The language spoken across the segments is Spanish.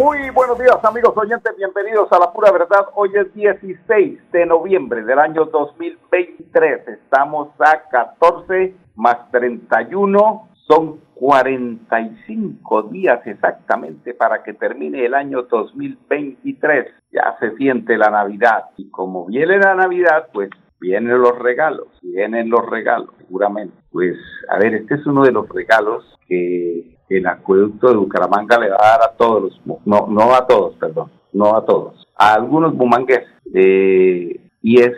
Muy buenos días amigos oyentes, bienvenidos a la pura verdad. Hoy es 16 de noviembre del año 2023. Estamos a 14 más 31, son 45 días exactamente para que termine el año 2023. Ya se siente la Navidad y como viene la Navidad, pues vienen los regalos, vienen los regalos, seguramente. Pues, a ver, este es uno de los regalos que el acueducto de Bucaramanga le va a dar a todos los, no, no a todos, perdón, no a todos, a algunos bumangueses. Eh, y es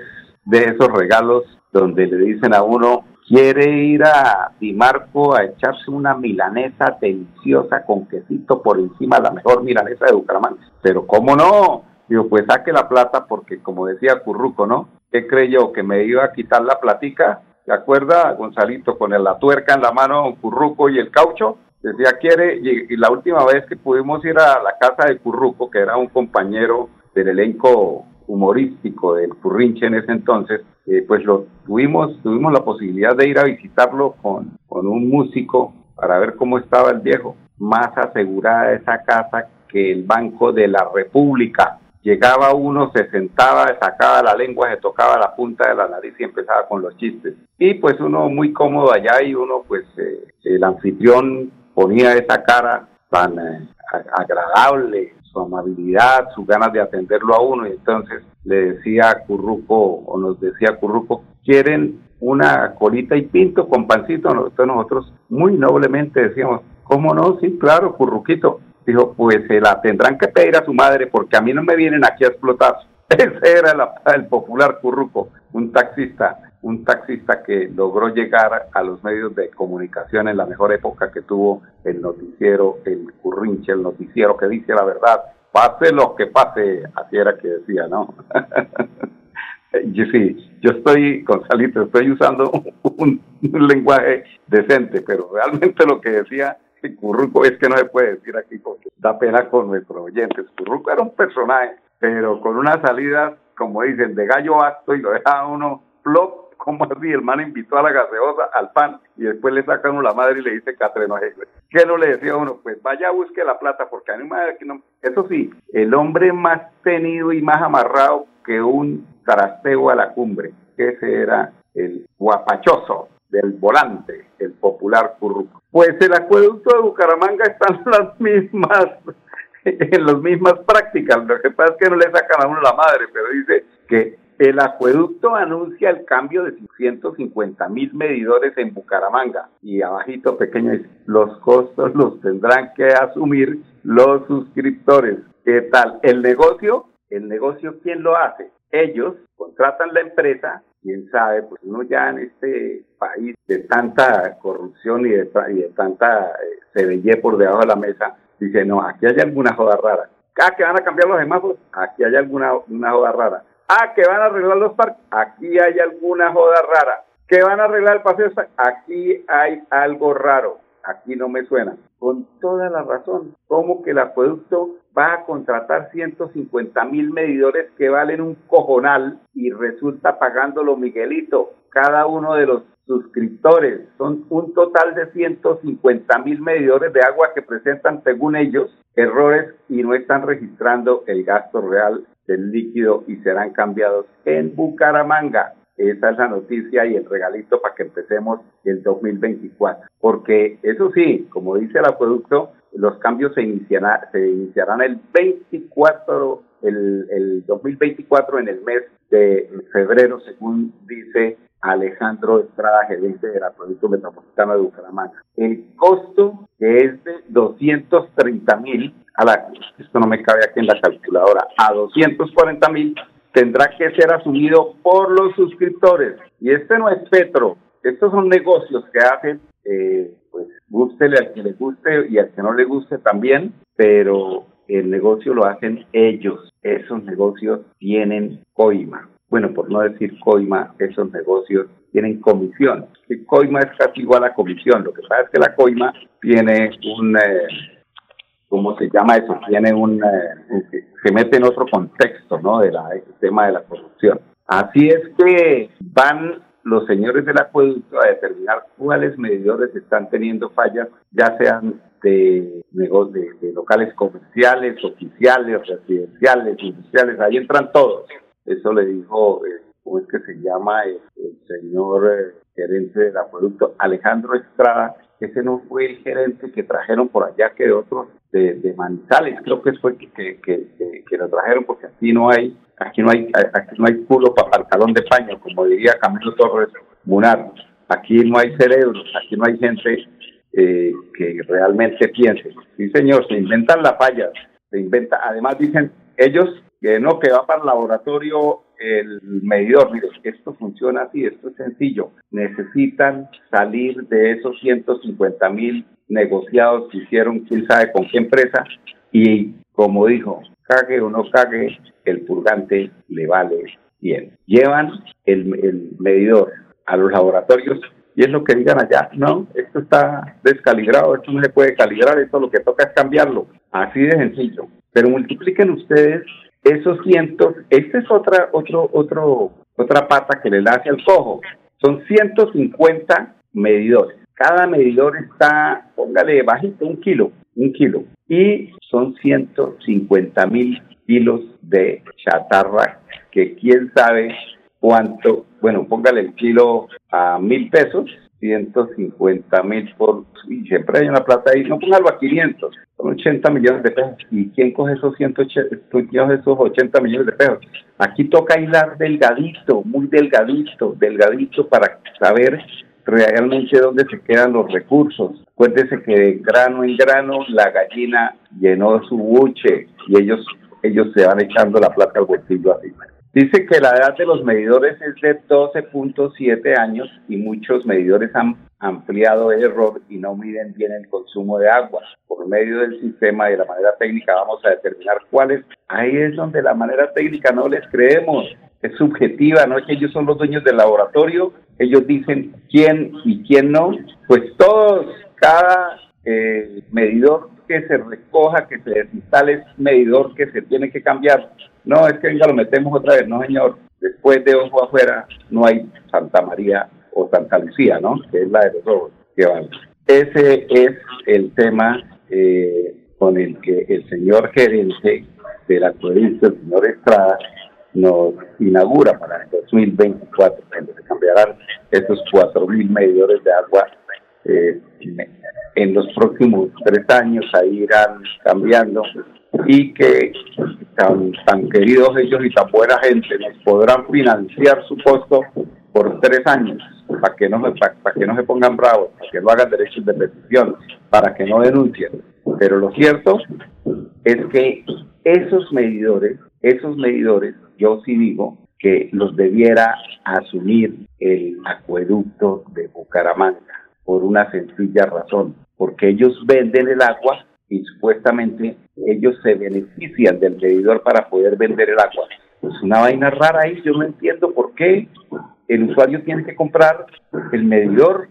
de esos regalos donde le dicen a uno, quiere ir a Dimarco a echarse una milanesa deliciosa con quesito por encima, la mejor milanesa de Bucaramanga. Pero ¿cómo no? Digo, pues saque la plata porque como decía Curruco, ¿no? ¿Qué creyó? ¿Que me iba a quitar la platica? ¿Se acuerda, Gonzalito, con la tuerca en la mano, Curruco y el caucho? Decía quiere, y, la última vez que pudimos ir a la casa de Curruco, que era un compañero del elenco humorístico del Currinche en ese entonces, eh, pues lo tuvimos, tuvimos la posibilidad de ir a visitarlo con, con un músico para ver cómo estaba el viejo. Más asegurada esa casa que el Banco de la República. Llegaba uno, se sentaba, sacaba la lengua, se tocaba la punta de la nariz y empezaba con los chistes. Y pues uno muy cómodo allá y uno pues eh, el anfitrión ponía esa cara tan eh, agradable, su amabilidad, sus ganas de atenderlo a uno, y entonces le decía a Curruco, o nos decía Curruco, quieren una colita y pinto con pancito, entonces nosotros muy noblemente decíamos, ¿cómo no? Sí, claro, Curruquito. Dijo, pues se la tendrán que pedir a su madre porque a mí no me vienen aquí a explotar. Ese era el popular Curruco, un taxista un taxista que logró llegar a los medios de comunicación en la mejor época que tuvo el noticiero, el currinche, el noticiero que dice la verdad, pase lo que pase, así era que decía, ¿no? yo sí, yo estoy, Gonzalito, estoy usando un, lenguaje decente, pero realmente lo que decía Curruco es que no se puede decir aquí porque da pena con nuestros oyentes. Curruco era un personaje, pero con una salida, como dicen, de gallo acto y lo deja uno flop ¿Cómo así? El man invitó a la gaseosa, al pan, y después le sacan uno la madre y le dice Catreno ¿Qué no le decía uno? Pues vaya, busque la plata, porque a mí madre que no. Eso sí, el hombre más tenido y más amarrado que un trasteo a la cumbre, ese era el guapachoso del volante, el popular curruco. Pues el acueducto de Bucaramanga está en las mismas, en las mismas prácticas. Lo que pasa es que no le sacan a uno la madre, pero dice que el acueducto anuncia el cambio de 150 mil medidores en Bucaramanga y abajito pequeño los costos los tendrán que asumir los suscriptores. ¿Qué tal? El negocio, el negocio, ¿quién lo hace? Ellos contratan la empresa, quién sabe, pues uno ya en este país de tanta corrupción y de, tanta eh, por debajo de la mesa, dice, no, aquí hay alguna joda rara. Cada que van a cambiar los aquí hay alguna una joda rara Ah, que van a arreglar los parques. Aquí hay alguna joda rara. Que van a arreglar el paseo. Aquí hay algo raro. Aquí no me suena. Con toda la razón. ¿Cómo que el acueducto va a contratar 150 mil medidores que valen un cojonal y resulta pagándolo Miguelito? Cada uno de los suscriptores. Son un total de 150 mil medidores de agua que presentan, según ellos, errores y no están registrando el gasto real líquido y serán cambiados en Bucaramanga. Esa es la noticia y el regalito para que empecemos el 2024. Porque eso sí, como dice el acueducto, los cambios se, iniciarán, se iniciarán el 24, el, el 2024 en el mes de febrero, según dice Alejandro Estrada, gerente del acueducto metropolitano de Bucaramanga. El costo es de 230 mil a la, esto no me cabe aquí en la calculadora, a 240 mil tendrá que ser asumido por los suscriptores. Y este no es Petro, estos son negocios que hacen, eh, pues gústele al que le guste y al que no le guste también, pero el negocio lo hacen ellos. Esos negocios tienen coima. bueno, por no decir coima, esos negocios tienen comisión. Que coima es casi igual a comisión. Lo que pasa es que la coima tiene un, eh, ¿cómo se llama eso? Tiene un, eh, se mete en otro contexto, ¿no? Del tema de la corrupción. Así es que van los señores del acueducto a determinar cuáles medidores están teniendo fallas, ya sean de, de, de locales comerciales, oficiales, residenciales, industriales, ahí entran todos. Eso le dijo, eh, ¿cómo es que se llama? El, señor eh, gerente del acueducto, Alejandro Estrada. Ese no fue el gerente que trajeron por allá, que otro de, de Manizales, creo que fue que, que, que, lo trajeron, porque aquí no hay, aquí no hay, aquí no hay culo para el calón de paño, como diría Camilo Torres Munar. Aquí no hay cerebros, aquí no hay gente eh, que realmente piense. Sí, señor, se inventan las fallas, se inventa. Además dicen ellos que no, que va para el laboratorio el medidor. Mire, esto funciona así, esto es sencillo. Necesitan salir de esos 150 mil negociados que hicieron, quién sabe con qué empresa, y como dijo, cague o no cague, el purgante le vale bien. Llevan el, el medidor a los laboratorios y es lo que digan allá, no, esto está descalibrado, esto no se puede calibrar, esto lo que toca es cambiarlo, así de sencillo. Pero multipliquen ustedes esos cientos, esta es otra, otro, otro, otra pata que le hace al cojo. Son 150 medidores. Cada medidor está, póngale bajito, un kilo, un kilo. Y son 150 mil kilos de chatarra que quién sabe cuánto, bueno, póngale el kilo a mil pesos 150 mil por, y siempre hay una plata ahí, no póngalo a 500, son 80 millones de pesos. ¿Y quién coge esos, 180, esos 80 millones de pesos? Aquí toca hilar delgadito, muy delgadito, delgadito para saber realmente dónde se quedan los recursos. Acuérdese que de grano en grano la gallina llenó su buche y ellos, ellos se van echando la plata al bolsillo así. Dice que la edad de los medidores es de 12.7 años y muchos medidores han ampliado el error y no miden bien el consumo de agua. Por medio del sistema y de la manera técnica vamos a determinar cuáles. Ahí es donde la manera técnica no les creemos. Es subjetiva, no es que ellos son los dueños del laboratorio. Ellos dicen quién y quién no. Pues todos, cada eh, medidor que se recoja, que se desinstale, es medidor que se tiene que cambiar no, es que venga, lo metemos otra vez. No, señor, después de ojo afuera no hay Santa María o Santa Lucía, ¿no? Que es la de los robos que van. Ese es el tema eh, con el que el señor gerente de la provincia, el señor Estrada, nos inaugura para el 2024, donde se cambiarán esos 4.000 medidores de agua eh, en los próximos tres años, ahí irán cambiando y que tan, queridos ellos y tan buena gente nos podrán financiar su costo por tres años para que no para, que no se pongan bravos, para que no hagan derechos de petición, para que no denuncien. Pero lo cierto es que esos medidores, esos medidores, yo sí digo que los debiera asumir el acueducto de Bucaramanga por una sencilla razón, porque ellos venden el agua y supuestamente ellos se benefician del medidor para poder vender el agua. Es una vaina rara ahí, yo no entiendo por qué el usuario tiene que comprar el medidor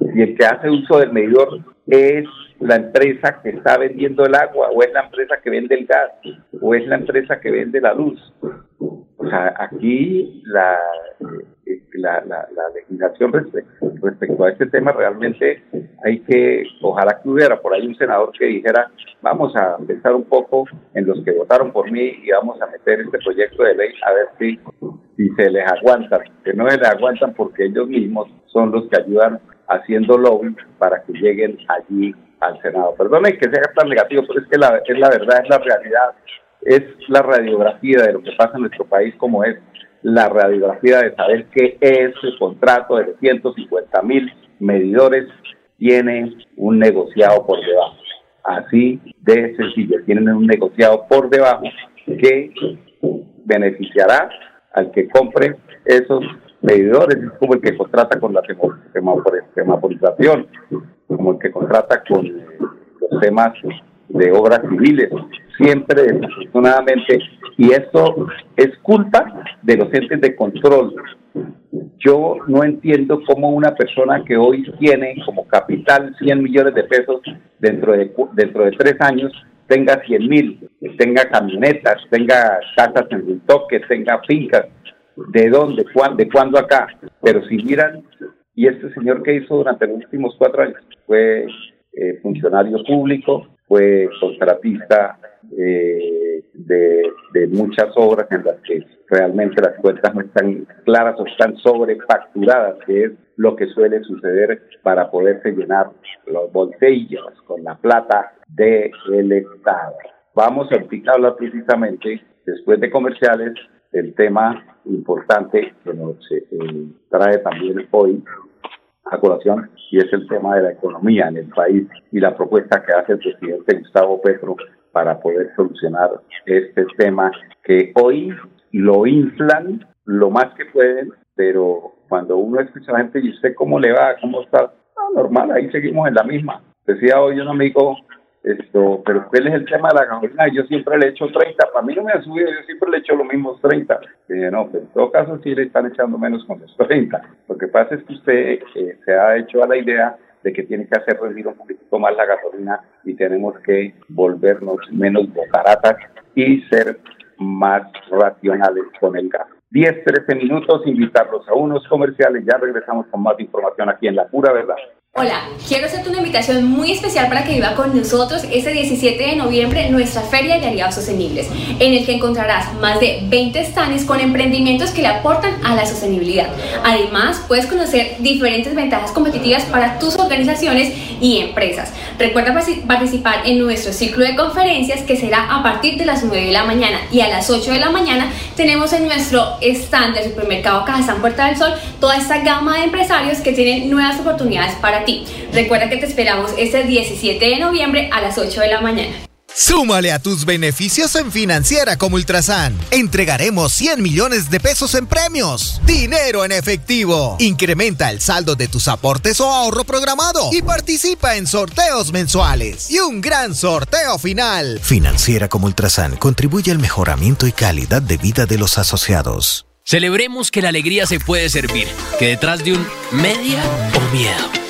y el que hace uso del medidor es la empresa que está vendiendo el agua o es la empresa que vende el gas o es la empresa que vende la luz. O sea, aquí la, la, la, legislación respecto, a este tema realmente hay que, ojalá que hubiera por ahí un senador que dijera, vamos a pensar un poco en los que votaron por mí y vamos a meter este proyecto de ley a ver si, si se les aguantan, que no se les aguantan porque ellos mismos son los que ayudan haciendo lobby para que lleguen allí al Senado. Perdone que sea tan negativo, pero es que la, es la verdad, es la realidad, es la radiografía de lo que pasa en nuestro país como es la radiografía de saber que ese contrato de 150 mil medidores tiene un negociado por debajo. Así de sencillo, tienen un negociado por debajo que beneficiará al que compre esos medidores, es como el que contrata con la semaforización, como el que contrata con los temas de obras civiles. Siempre, desafortunadamente, Y esto es culpa de los entes de control. Yo no entiendo cómo una persona que hoy tiene como capital 100 millones de pesos dentro de, dentro de tres años tenga 100 mil, tenga camionetas, tenga casas en toque, tenga fincas. ¿De dónde? ¿De cuándo acá? Pero si miran, y este señor que hizo durante los últimos cuatro años fue eh, funcionario público, fue contratista eh, de, muchas obras en las que realmente las cuentas no están claras o están sobrefacturadas, que es lo que suele suceder para poderse llenar los bolsillos con la plata del Estado. Vamos a hablar precisamente, después de comerciales, el tema importante que nos eh, trae también hoy a colación y es el tema de la economía en el país y la propuesta que hace el presidente Gustavo Petro para poder solucionar este tema que hoy lo inflan lo más que pueden, pero cuando uno escucha a la gente y usted cómo le va, cómo está, ah, normal, ahí seguimos en la misma. Decía hoy un amigo, esto, pero ¿cuál es el tema de la gasolina? Yo siempre le echo 30, para mí no me ha subido, yo siempre le echo los mismos 30. Y no, pero en todo caso sí le están echando menos con los 30. Lo que pasa es que usted eh, se ha hecho a la idea de que tiene que hacer rendir un poquito más la gasolina y tenemos que volvernos menos bocaratas y ser más racionales con el gas. 10, 13 minutos, invitarlos a unos comerciales, ya regresamos con más información aquí en La Pura Verdad. Hola, quiero hacerte una invitación muy especial para que viva con nosotros este 17 de noviembre nuestra Feria de Aliados Sostenibles, en el que encontrarás más de 20 stands con emprendimientos que le aportan a la sostenibilidad. Además, puedes conocer diferentes ventajas competitivas para tus organizaciones y empresas. Recuerda participar en nuestro ciclo de conferencias que será a partir de las 9 de la mañana y a las 8 de la mañana tenemos en nuestro stand del supermercado Cajazán Puerta del Sol toda esta gama de empresarios que tienen nuevas oportunidades para ti. Recuerda que te esperamos este 17 de noviembre a las 8 de la mañana. Súmale a tus beneficios en Financiera como Ultrasan. Entregaremos 100 millones de pesos en premios. Dinero en efectivo. Incrementa el saldo de tus aportes o ahorro programado y participa en sorteos mensuales. Y un gran sorteo final. Financiera como Ultrasan contribuye al mejoramiento y calidad de vida de los asociados. Celebremos que la alegría se puede servir, que detrás de un media o miedo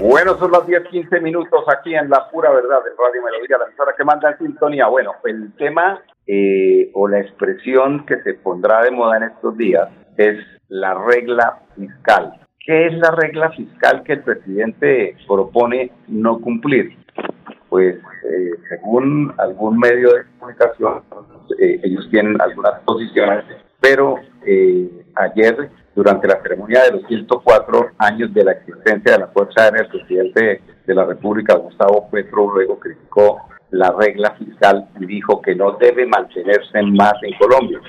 Bueno, son las 10, 15 minutos aquí en La Pura Verdad de Radio Melodía, la emisora que manda en sintonía. Bueno, el tema eh, o la expresión que se pondrá de moda en estos días es la regla fiscal. ¿Qué es la regla fiscal que el presidente propone no cumplir? Pues eh, según algún medio de comunicación, eh, ellos tienen algunas posiciones, pero ayer durante la ceremonia de los 104 años de la existencia de la Fuerza Aérea, el presidente de la República, Gustavo Petro, luego criticó la regla fiscal y dijo que no debe mantenerse más en Colombia.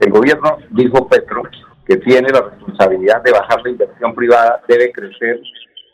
El gobierno, dijo Petro, que tiene la responsabilidad de bajar la inversión privada, debe crecer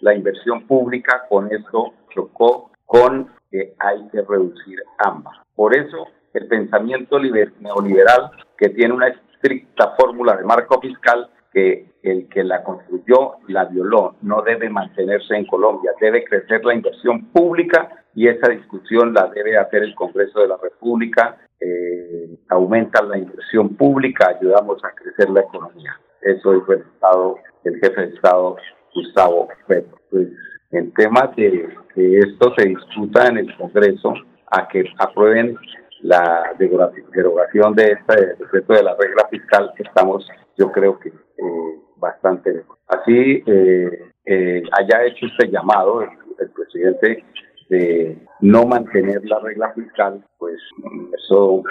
la inversión pública, con esto chocó con que hay que reducir ambas. Por eso, el pensamiento neoliberal, que tiene una estricta fórmula de marco fiscal, que el que la construyó la violó, no debe mantenerse en Colombia, debe crecer la inversión pública y esa discusión la debe hacer el Congreso de la República, eh, aumenta la inversión pública, ayudamos a crecer la economía. Eso dijo el Estado, el jefe de Estado, Gustavo Petro. Pues en temas de que esto se discuta en el Congreso, a que aprueben la derogación de este decreto de la regla fiscal, estamos, yo creo que eh, bastante Así eh, eh, haya hecho este llamado el, presidente de no mantener la regla fiscal, pues eso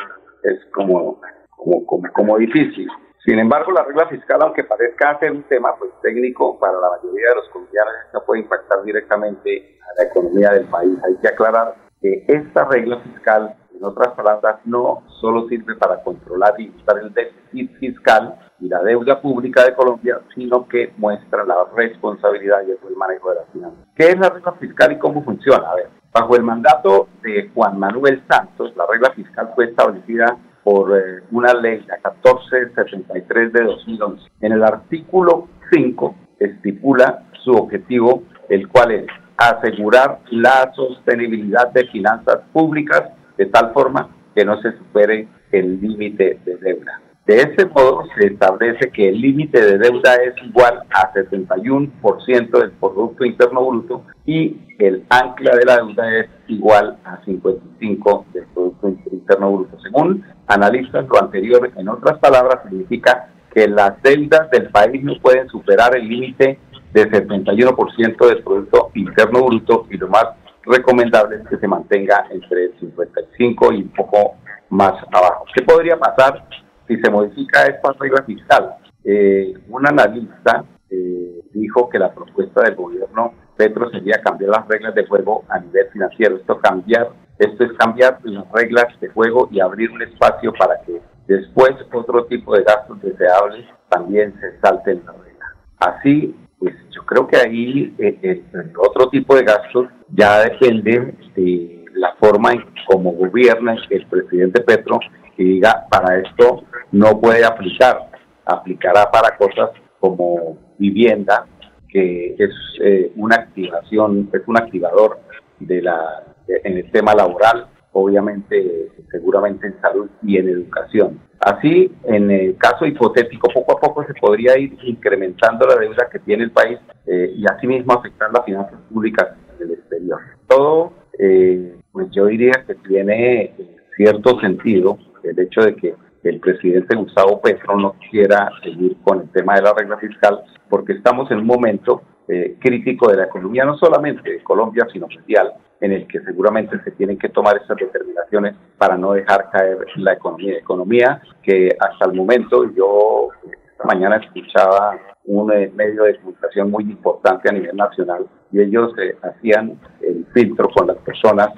es como, como, como, difícil. Sin embargo, la regla fiscal, aunque parezca ser un tema pues técnico para la mayoría de los colombianos, esta puede impactar directamente a la economía del país. Hay que aclarar que esta regla fiscal En otras palabras, no solo sirve para controlar y evitar el déficit fiscal y la deuda pública de Colombia, sino que muestra la responsabilidad y el manejo de las finanzas. ¿Qué es la regla fiscal y cómo funciona? A ver, bajo el mandato de Juan Manuel Santos, la regla fiscal fue establecida por eh, una ley, la 1473 de 2011. En el artículo 5 estipula su objetivo, el cual es asegurar la sostenibilidad de finanzas públicas de tal forma que no se supere el límite de deuda. De ese modo, se establece que el límite de deuda es igual a 71% del Producto Interno Bruto y el ancla de la deuda es igual a 55% del Producto Interno Bruto. Según analistas, lo anterior, en otras palabras, significa que las deudas del país no pueden superar el límite de 71% del Producto Interno Bruto y lo más recomendable es que se mantenga entre el 55 y un poco más abajo. ¿Qué podría pasar si se modifica esta regla fiscal. Eh, un analista eh, dijo que la propuesta del gobierno Petro sería cambiar las reglas de juego a nivel financiero. Esto cambiar, esto es cambiar las reglas de juego y abrir un espacio para que después otro tipo de gastos deseables también se salten la regla. Así, pues yo creo que ahí eh, el otro tipo de gastos ya depende de la forma en cómo gobierna el presidente Petro y diga para esto no puede aplicar, aplicará para cosas como vivienda, que es eh, una activación, es un activador de la, en el tema laboral, obviamente, seguramente en salud y en educación. Así, en el caso hipotético, poco a poco se podría ir incrementando la deuda que tiene el país eh, y asimismo afectar las finanzas públicas en el exterior. Todo, eh, pues yo diría que tiene cierto sentido el hecho de que el presidente Gustavo Petro no quiera seguir con el tema de la regla fiscal, porque estamos en un momento eh, crítico de la economía, no solamente de Colombia, sino mundial, en el que seguramente se tienen que tomar estas determinaciones para no dejar caer la economía. Economía que hasta el momento yo esta mañana escuchaba un eh, medio de comunicación muy importante a nivel nacional y ellos eh, hacían el filtro con las personas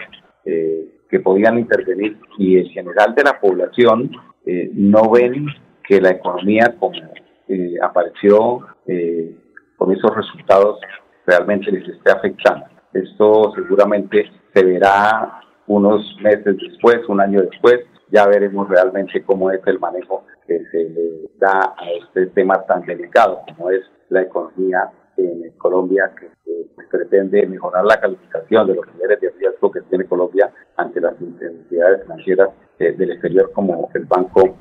que podían intervenir y en general de la población eh, no ven que la economía como eh, apareció eh, con esos resultados realmente les esté afectando. Esto seguramente se verá unos meses después, un año después, ya veremos realmente cómo es el manejo que se le da a este tema tan delicado como es la economía en Colombia, que, pretende mejorar la calificación de los niveles de riesgo que tiene Colombia ante las entidades financieras eh, del exterior como el Banco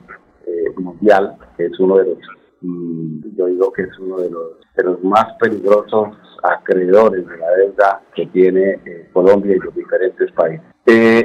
eh, Mundial, que es uno de los, yo digo que es uno de los, de los más peligrosos acreedores de la deuda que tiene eh, Colombia y los diferentes países.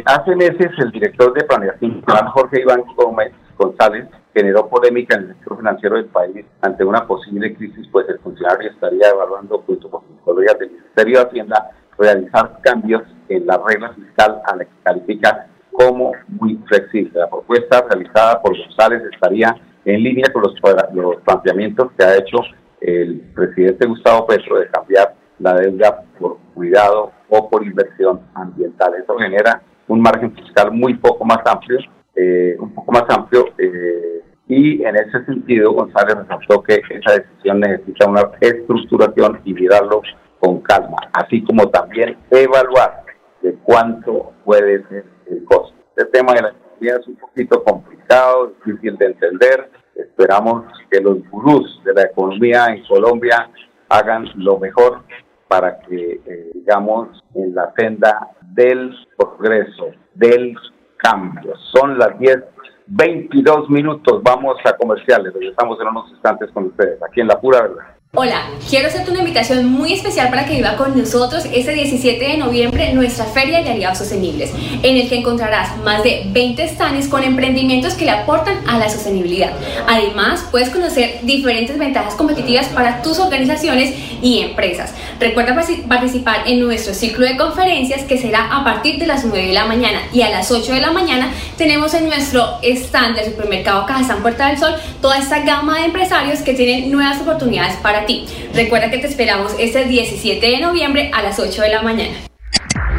hace meses el director de planeación, Jorge Iván Gómez González, generó polémica en el sector financiero del país ante una posible crisis, pues el funcionario estaría evaluando junto con sus colegas del Ministerio de Hacienda realizar cambios en la regla fiscal a la que califica como muy flexible. La propuesta realizada por González estaría en línea con los, los planteamientos que ha hecho el presidente Gustavo Petro de cambiar la deuda por cuidado o por inversión ambiental. Eso genera un margen fiscal muy poco más amplio, eh, un poco más amplio, eh, y en ese sentido González resaltó que esa decisión necesita una estructuración y mirarlo con calma, así como también evaluar de cuánto puede ser el costo. Este tema de la es un poquito complicado, difícil de entender. Esperamos que los gurús de la economía en Colombia hagan lo mejor para que, eh, digamos, en la senda del progreso, del cambio. Son las 10, 22 minutos. Vamos a comerciales. Regresamos en unos instantes con ustedes, aquí en La Pura Verdad. Hola, quiero hacerte una invitación muy especial para que viva con nosotros este 17 de noviembre nuestra Feria de Aliados Sostenibles, en el que encontrarás más de 20 stands con emprendimientos que le aportan a la sostenibilidad. Además, puedes conocer diferentes ventajas competitivas para tus organizaciones y empresas. Recuerda participar en nuestro ciclo de conferencias que será a partir de las 9 de la mañana y a las 8 de la mañana tenemos en nuestro stand del supermercado Cajazán Puerta del Sol toda esta gama de empresarios que tienen nuevas oportunidades para ti. Recuerda que te esperamos este 17 de noviembre a las 8 de la mañana.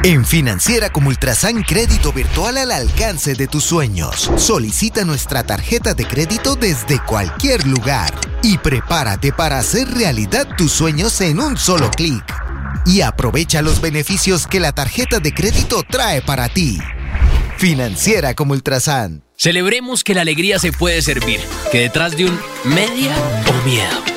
En Financiera como Ultrasan Crédito Virtual al alcance de tus sueños. Solicita nuestra tarjeta de crédito desde cualquier lugar y prepárate para hacer realidad tus sueños en un solo clic. Y aprovecha los beneficios que la tarjeta de crédito trae para ti. Financiera como Ultrasan. Celebremos que la alegría se puede servir, que detrás de un media o miedo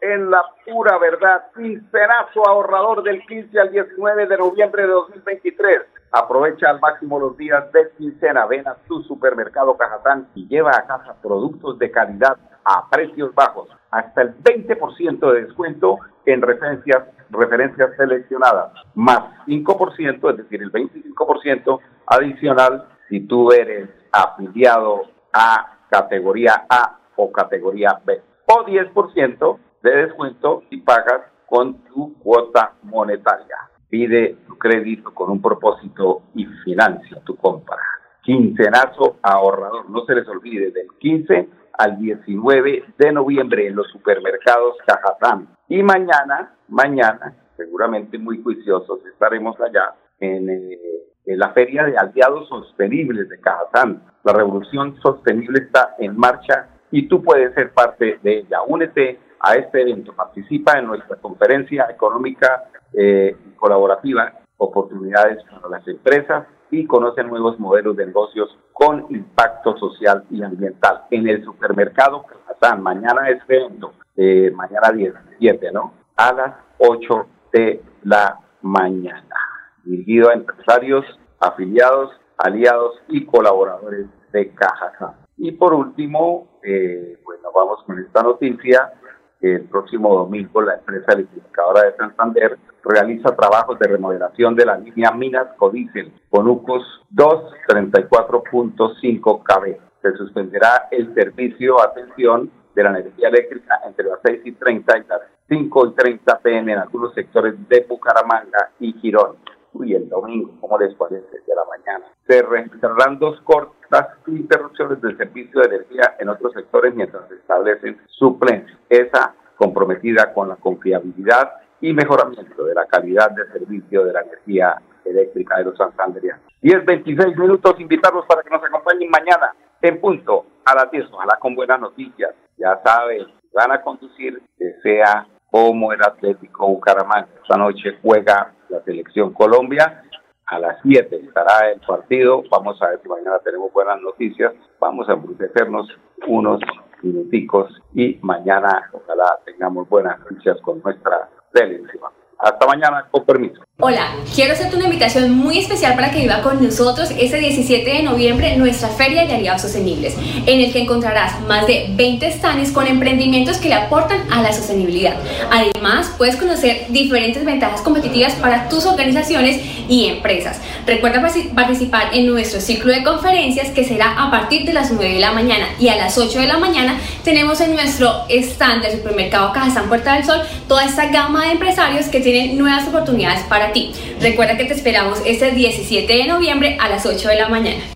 en la pura verdad. Quincerazo ahorrador del 15 al 19 de noviembre de 2023. Aprovecha al máximo los días de quincena. Ven a tu supermercado Cajatán y lleva a casa productos de calidad a precios bajos. Hasta el 20% de descuento en referencias, referencias seleccionadas. Más 5%, es decir, el 25% adicional si tú eres afiliado a categoría A o categoría B. O 10% de descuento y pagas con tu cuota monetaria. Pide tu crédito con un propósito y financia tu compra. Quincenazo ahorrador. No se les olvide del 15 al 19 de noviembre en los supermercados Cajatán. Y mañana, mañana, seguramente muy juiciosos, estaremos allá en, eh, en la Feria de Aliados Sostenibles de Cajatán. La revolución sostenible está en marcha y tú puedes ser parte de ella. Únete a este evento. Participa en nuestra conferencia económica eh, colaborativa, oportunidades para las empresas y conoce nuevos modelos de negocios con impacto social y ambiental. En el supermercado Cajatán, mañana es evento, eh, mañana 17, ¿no? A las 8 de la mañana. Dirigido a empresarios, afiliados, aliados y colaboradores de Cajatán. Y por último, eh, bueno, vamos con esta noticia el próximo domingo la empresa electrificadora de Santander realiza trabajos de remodelación de la línea Minas Codicel con UCOS 234.5 kV. Se suspenderá el servicio, atención, de la energía eléctrica entre las 6 y 30 y las 5 y 30 pm en algunos sectores de Bucaramanga y Girón. Uy, el domingo, ¿cómo les parece? De la mañana. Se registrarán dos cortas interrupciones del servicio de energía en otros sectores mientras se establecen suplencias. Esa comprometida con la confiabilidad y mejoramiento de la calidad de servicio de la energía eléctrica de los santanderianos. 10, 26 minutos, invitarlos para que nos acompañen mañana en punto a las 10, ojalá con buenas noticias. Ya saben, van a conducir, que sea como el Atlético Bucaramanga. Esta noche juega la selección Colombia. A las 7 estará el partido. Vamos a ver si mañana tenemos buenas noticias. Vamos a embrutecernos unos minuticos y mañana ojalá tengamos buenas noticias con nuestra televisión. Hasta mañana, con permiso. Hola, quiero hacerte una invitación muy especial para que viva con nosotros este 17 de noviembre nuestra Feria de Aliados Sostenibles, en el que encontrarás más de 20 stands con emprendimientos que le aportan a la sostenibilidad. Además, puedes conocer diferentes ventajas competitivas para tus organizaciones y empresas. Recuerda participar en nuestro ciclo de conferencias que será a partir de las 9 de la mañana y a las 8 de la mañana tenemos en nuestro stand del supermercado Cajazán Puerta del Sol toda esta gama de empresarios que tienen nuevas oportunidades para ti. Recuerda que te esperamos este 17 de noviembre a las 8 de la mañana.